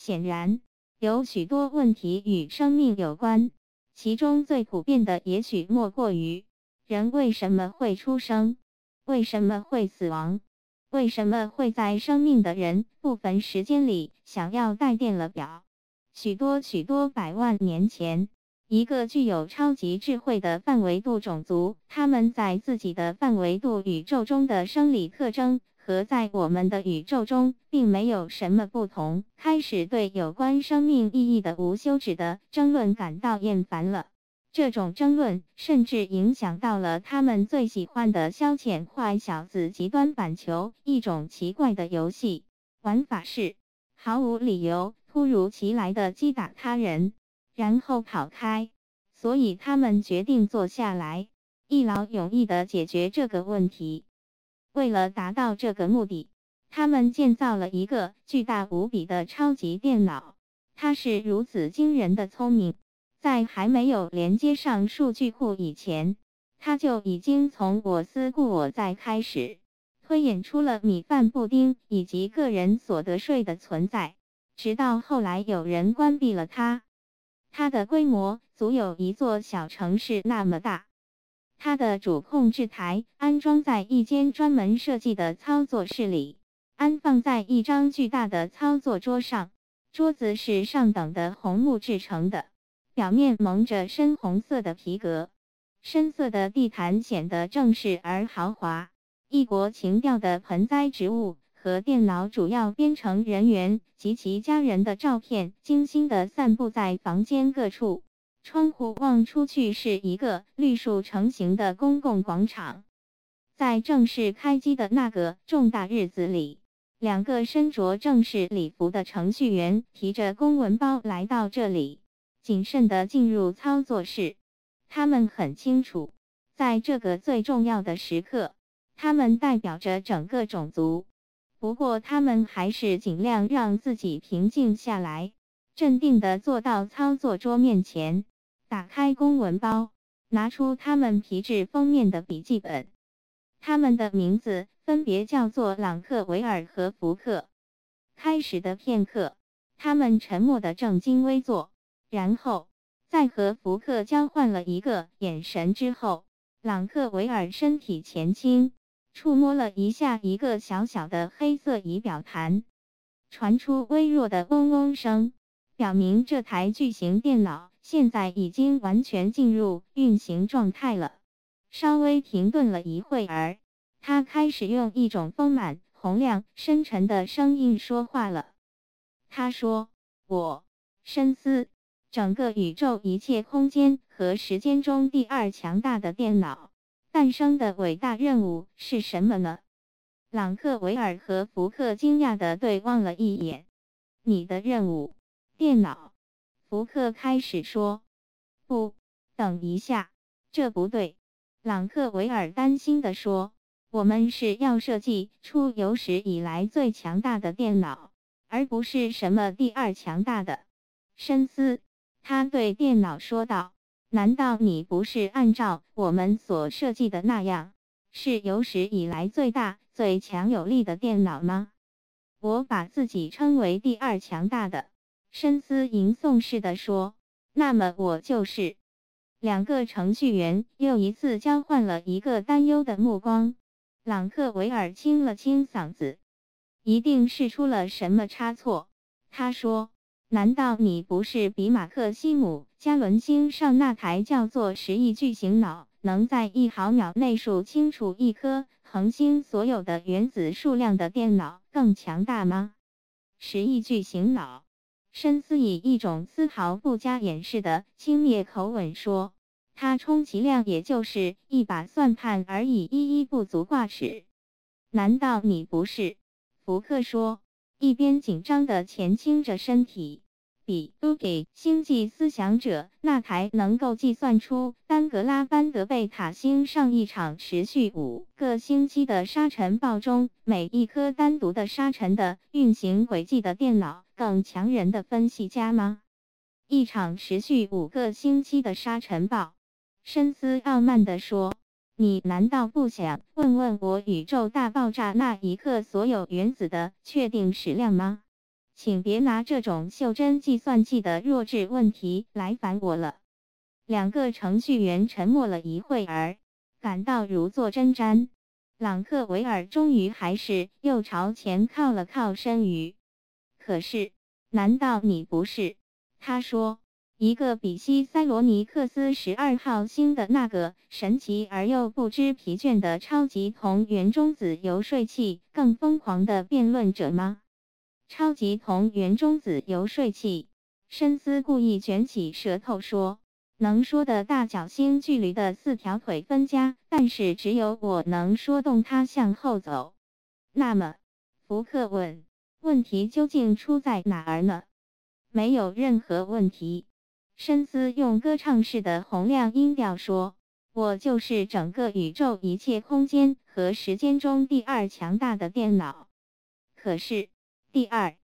显然，有许多问题与生命有关，其中最普遍的也许莫过于：人为什么会出生？为什么会死亡？为什么会在生命的人部分时间里想要带电了表？许多许多百万年前，一个具有超级智慧的范维度种族，他们在自己的范维度宇宙中的生理特征和在我们的宇宙中并没有什么不同，开始对有关生命意义的无休止的争论感到厌烦了。这种争论甚至影响到了他们最喜欢的消遣坏小子极端板球，一种奇怪的游戏玩法是毫无理由、突如其来的击打他人，然后跑开。所以他们决定坐下来，一劳永逸地解决这个问题。为了达到这个目的，他们建造了一个巨大无比的超级电脑，它是如此惊人的聪明。在还没有连接上数据库以前，他就已经从我思故我在开始推演出了米饭布丁以及个人所得税的存在，直到后来有人关闭了它。它的规模足有一座小城市那么大。它的主控制台安装在一间专门设计的操作室里，安放在一张巨大的操作桌上，桌子是上等的红木制成的。表面蒙着深红色的皮革，深色的地毯显得正式而豪华。异国情调的盆栽植物和电脑主要编程人员及其家人的照片，精心地散布在房间各处。窗户望出去是一个绿树成形的公共广场。在正式开机的那个重大日子里，两个身着正式礼服的程序员提着公文包来到这里。谨慎地进入操作室，他们很清楚，在这个最重要的时刻，他们代表着整个种族。不过，他们还是尽量让自己平静下来，镇定地坐到操作桌面前，打开公文包，拿出他们皮质封面的笔记本。他们的名字分别叫做朗克维尔和福克。开始的片刻，他们沉默的正襟危坐。然后，在和福克交换了一个眼神之后，朗克维尔身体前倾，触摸了一下一个小小的黑色仪表盘，传出微弱的嗡嗡声，表明这台巨型电脑现在已经完全进入运行状态了。稍微停顿了一会儿，他开始用一种丰满、洪亮、深沉的声音说话了。他说：“我深思。”整个宇宙一切空间和时间中第二强大的电脑诞生的伟大任务是什么呢？朗克维尔和福克惊讶地对望了一眼。你的任务，电脑？福克开始说。不，等一下，这不对。朗克维尔担心地说。我们是要设计出有史以来最强大的电脑，而不是什么第二强大的。深思。他对电脑说道：“难道你不是按照我们所设计的那样，是有史以来最大、最强有力的电脑吗？”我把自己称为第二强大的，深思吟诵似的说：“那么我就是。”两个程序员又一次交换了一个担忧的目光。朗克维尔清了清嗓子：“一定是出了什么差错。”他说。难道你不是比马克西姆加伦星上那台叫做十亿巨型脑，能在一毫秒内数清楚一颗恒星所有的原子数量的电脑更强大吗？十亿巨型脑，深思以一种丝毫不加掩饰的轻蔑口吻说：“他充其量也就是一把算盘而已，依依不足挂齿。”难道你不是？福克说。一边紧张地前倾着身体，比都给星际思想者那台能够计算出丹格拉班德贝塔星上一场持续五个星期的沙尘暴中每一颗单独的沙尘的运行轨迹的电脑更强人的分析家吗？一场持续五个星期的沙尘暴，深思傲慢地说。你难道不想问问我宇宙大爆炸那一刻所有原子的确定矢量吗？请别拿这种袖珍计算器的弱智问题来烦我了。两个程序员沉默了一会儿，感到如坐针毡。朗克维尔终于还是又朝前靠了靠身于。可是，难道你不是？他说。一个比西塞罗尼克斯十二号星的那个神奇而又不知疲倦的超级同源中子游说器更疯狂的辩论者吗？超级同源中子游说器，深思故意卷起舌头说：“能说的大角星距离的四条腿分家，但是只有我能说动它向后走。”那么，福克问：“问题究竟出在哪儿呢？”没有任何问题。深思用歌唱式的洪亮音调说：“我就是整个宇宙一切空间和时间中第二强大的电脑。”可是，第二，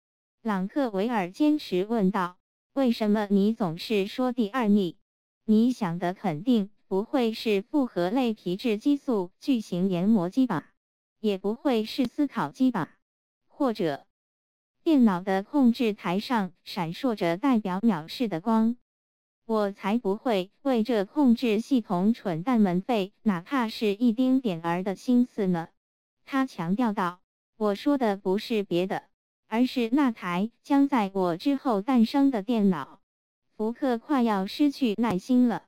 朗克维尔坚持问道：“为什么你总是说第二？你，你想的肯定不会是复合类皮质激素巨型研磨机吧？也不会是思考机吧？或者，电脑的控制台上闪烁着代表藐视的光？”我才不会为这控制系统蠢蛋们费哪怕是一丁点儿的心思呢。他强调道：“我说的不是别的，而是那台将在我之后诞生的电脑。”福克快要失去耐心了，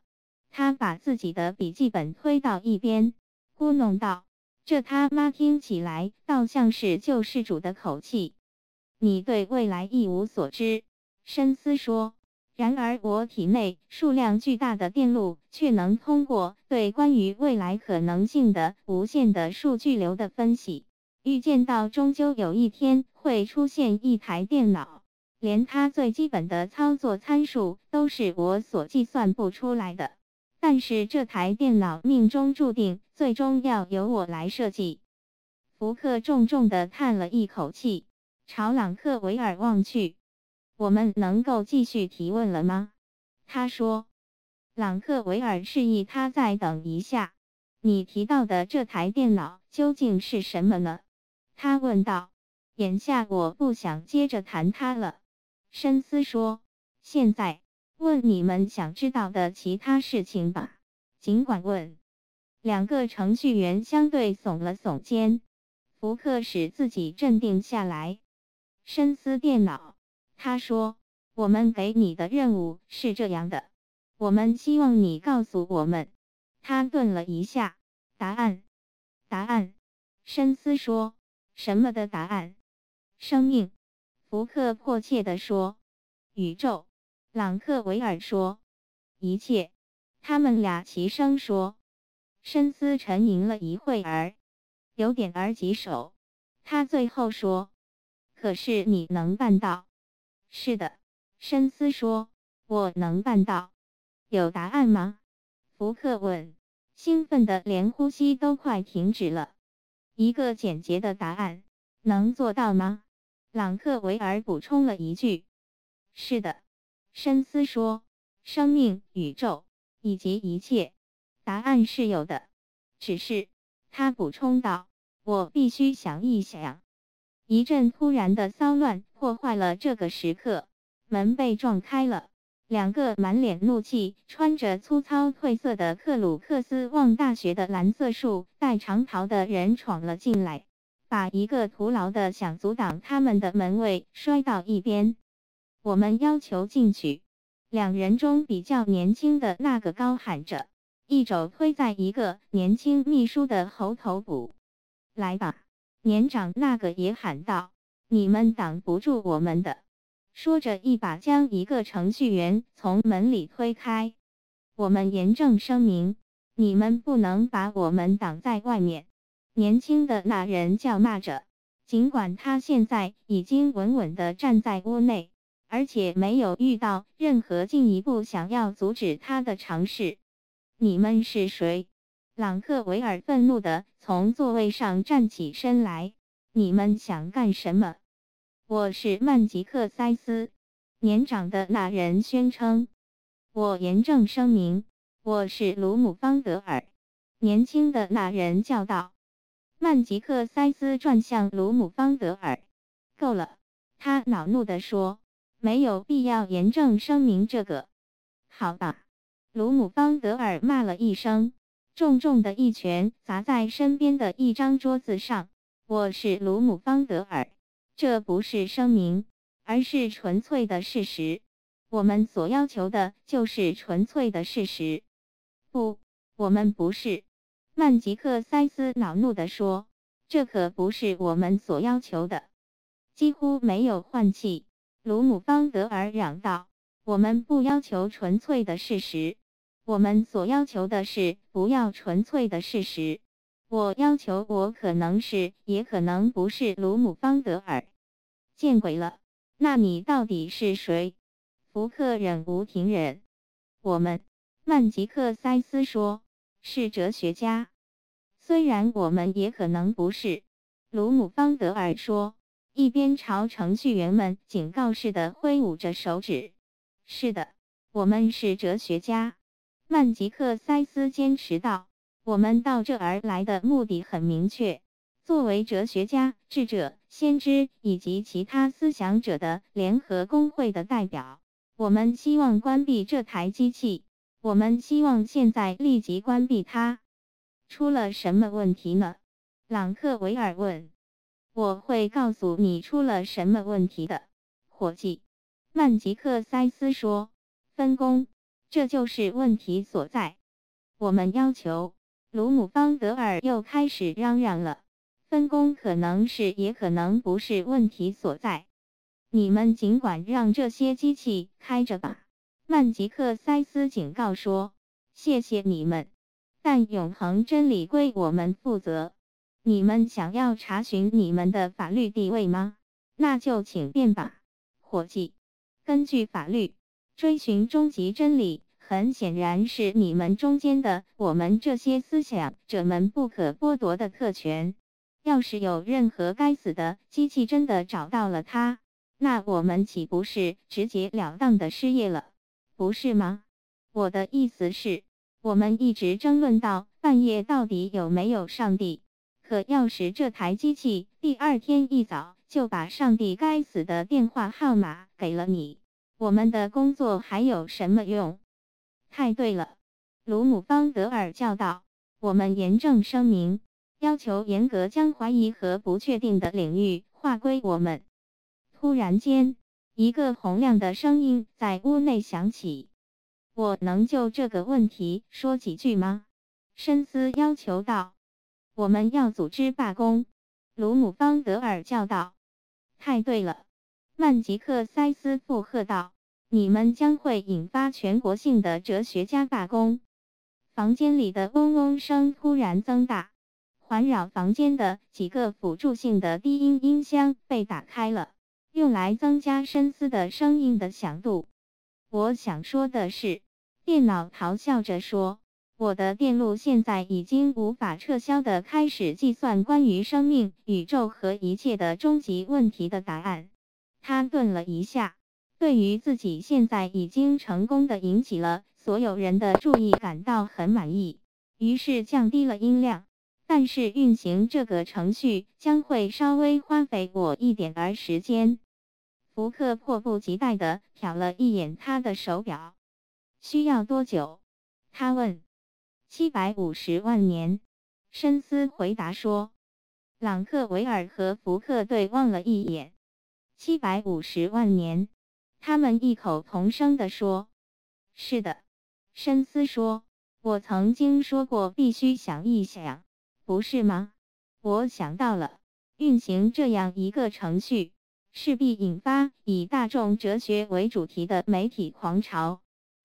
他把自己的笔记本推到一边，咕哝道：“这他妈听起来倒像是救世主的口气。”你对未来一无所知，深思说。然而，我体内数量巨大的电路却能通过对关于未来可能性的无限的数据流的分析，预见到终究有一天会出现一台电脑，连它最基本的操作参数都是我所计算不出来的。但是这台电脑命中注定最终要由我来设计。福克重重地叹了一口气，朝朗克维尔望去。我们能够继续提问了吗？他说。朗克维尔示意他再等一下。你提到的这台电脑究竟是什么呢？他问道。眼下我不想接着谈它了。深思说。现在问你们想知道的其他事情吧。尽管问。两个程序员相对耸了耸肩。福克使自己镇定下来。深思电脑。他说：“我们给你的任务是这样的，我们希望你告诉我们。”他顿了一下，答案，答案。深思说：“什么的答案？”生命。福克迫切地说：“宇宙。”朗克维尔说：“一切。”他们俩齐声说。深思沉吟了一会儿，有点儿棘手。他最后说：“可是你能办到。”是的，深思说：“我能办到。”有答案吗？福克问，兴奋的连呼吸都快停止了。一个简洁的答案，能做到吗？朗克维尔补充了一句：“是的。”深思说：“生命、宇宙以及一切，答案是有的。只是，他补充道，我必须想一想。”一阵突然的骚乱破坏了这个时刻，门被撞开了，两个满脸怒气、穿着粗糙褪色的克鲁克斯旺大学的蓝色束带长袍的人闯了进来，把一个徒劳的想阻挡他们的门卫摔到一边。我们要求进去。两人中比较年轻的那个高喊着，一肘推在一个年轻秘书的喉头部。来吧。年长那个也喊道：“你们挡不住我们的！”说着，一把将一个程序员从门里推开。我们严正声明，你们不能把我们挡在外面。”年轻的那人叫骂着，尽管他现在已经稳稳地站在屋内，而且没有遇到任何进一步想要阻止他的尝试。你们是谁？朗克维尔愤怒地从座位上站起身来：“你们想干什么？”“我是曼吉克塞斯。”年长的那人宣称。“我严正声明，我是鲁姆方德尔。”年轻的那人叫道。曼吉克塞斯转向鲁姆方德尔：“够了，他恼怒地说：“没有必要严正声明这个。”好吧，鲁姆邦德尔骂了一声，重重的一拳砸在身边的一张桌子上。我是鲁姆邦德尔，这不是声明，而是纯粹的事实。我们所要求的就是纯粹的事实。不，我们不是。曼吉克塞斯恼怒地说：“这可不是我们所要求的。”几乎没有换气，鲁姆邦德尔嚷道。我们不要求纯粹的事实，我们所要求的是不要纯粹的事实。我要求我可能是，也可能不是鲁姆方德尔。见鬼了！那你到底是谁？福克忍无停忍。我们，曼吉克塞斯说，是哲学家。虽然我们也可能不是，鲁姆方德尔说，一边朝程序员们警告似的挥舞着手指。是的，我们是哲学家，曼吉克塞斯坚持道。我们到这儿来的目的很明确。作为哲学家、智者、先知以及其他思想者的联合工会的代表，我们希望关闭这台机器。我们希望现在立即关闭它。出了什么问题呢？朗克维尔问。我会告诉你出了什么问题的，伙计。曼吉克塞斯说：“分工，这就是问题所在。我们要求。”鲁姆邦德尔又开始嚷嚷了：“分工可能是，也可能不是问题所在。你们尽管让这些机器开着吧。”曼吉克塞斯警告说：“谢谢你们，但永恒真理归我们负责。你们想要查询你们的法律地位吗？那就请便吧，伙计。”根据法律，追寻终极真理，很显然是你们中间的我们这些思想者们不可剥夺的特权。要是有任何该死的机器真的找到了它，那我们岂不是直截了当的失业了？不是吗？我的意思是，我们一直争论到半夜到底有没有上帝。可要是这台机器第二天一早就把上帝该死的电话号码给了你，我们的工作还有什么用？太对了，鲁姆邦德尔叫道。我们严正声明，要求严格将怀疑和不确定的领域划归我们。突然间，一个洪亮的声音在屋内响起：“我能就这个问题说几句吗？”深思要求道。我们要组织罢工，鲁姆邦德尔叫道。太对了，曼吉克塞斯附和道。你们将会引发全国性的哲学家罢工。房间里的嗡嗡声突然增大，环绕房间的几个辅助性的低音音箱被打开了，用来增加深思的声音的响度。我想说的是，电脑咆哮着说。我的电路现在已经无法撤销的开始计算关于生命、宇宙和一切的终极问题的答案。他顿了一下，对于自己现在已经成功的引起了所有人的注意感到很满意，于是降低了音量。但是运行这个程序将会稍微花费我一点儿时间。福克迫不及待地瞟了一眼他的手表，需要多久？他问。七百五十万年，深思回答说。朗克维尔和福克对望了一眼。七百五十万年，他们异口同声地说：“是的。”深思说：“我曾经说过，必须想一想，不是吗？我想到了，运行这样一个程序，势必引发以大众哲学为主题的媒体狂潮。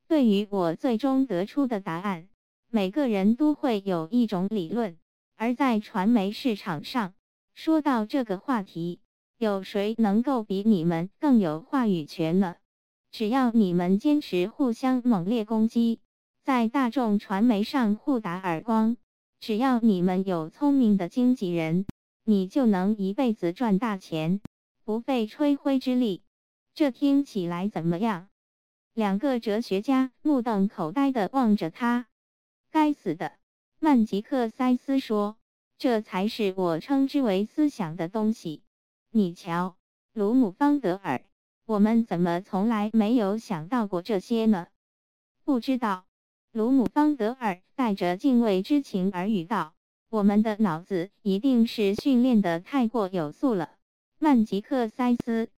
对于我最终得出的答案。”每个人都会有一种理论，而在传媒市场上，说到这个话题，有谁能够比你们更有话语权呢？只要你们坚持互相猛烈攻击，在大众传媒上互打耳光，只要你们有聪明的经纪人，你就能一辈子赚大钱，不费吹灰之力。这听起来怎么样？两个哲学家目瞪口呆地望着他。该死的，曼吉克塞斯说：“这才是我称之为思想的东西。你瞧，鲁姆方德尔，我们怎么从来没有想到过这些呢？不知道。鲁姆方德尔带着敬畏之情耳语道：“我们的脑子一定是训练的太过有素了。”曼吉克塞斯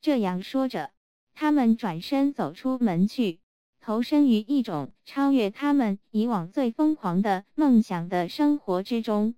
这样说着，他们转身走出门去，投身于一种超越他们以往最疯狂的梦想的生活之中。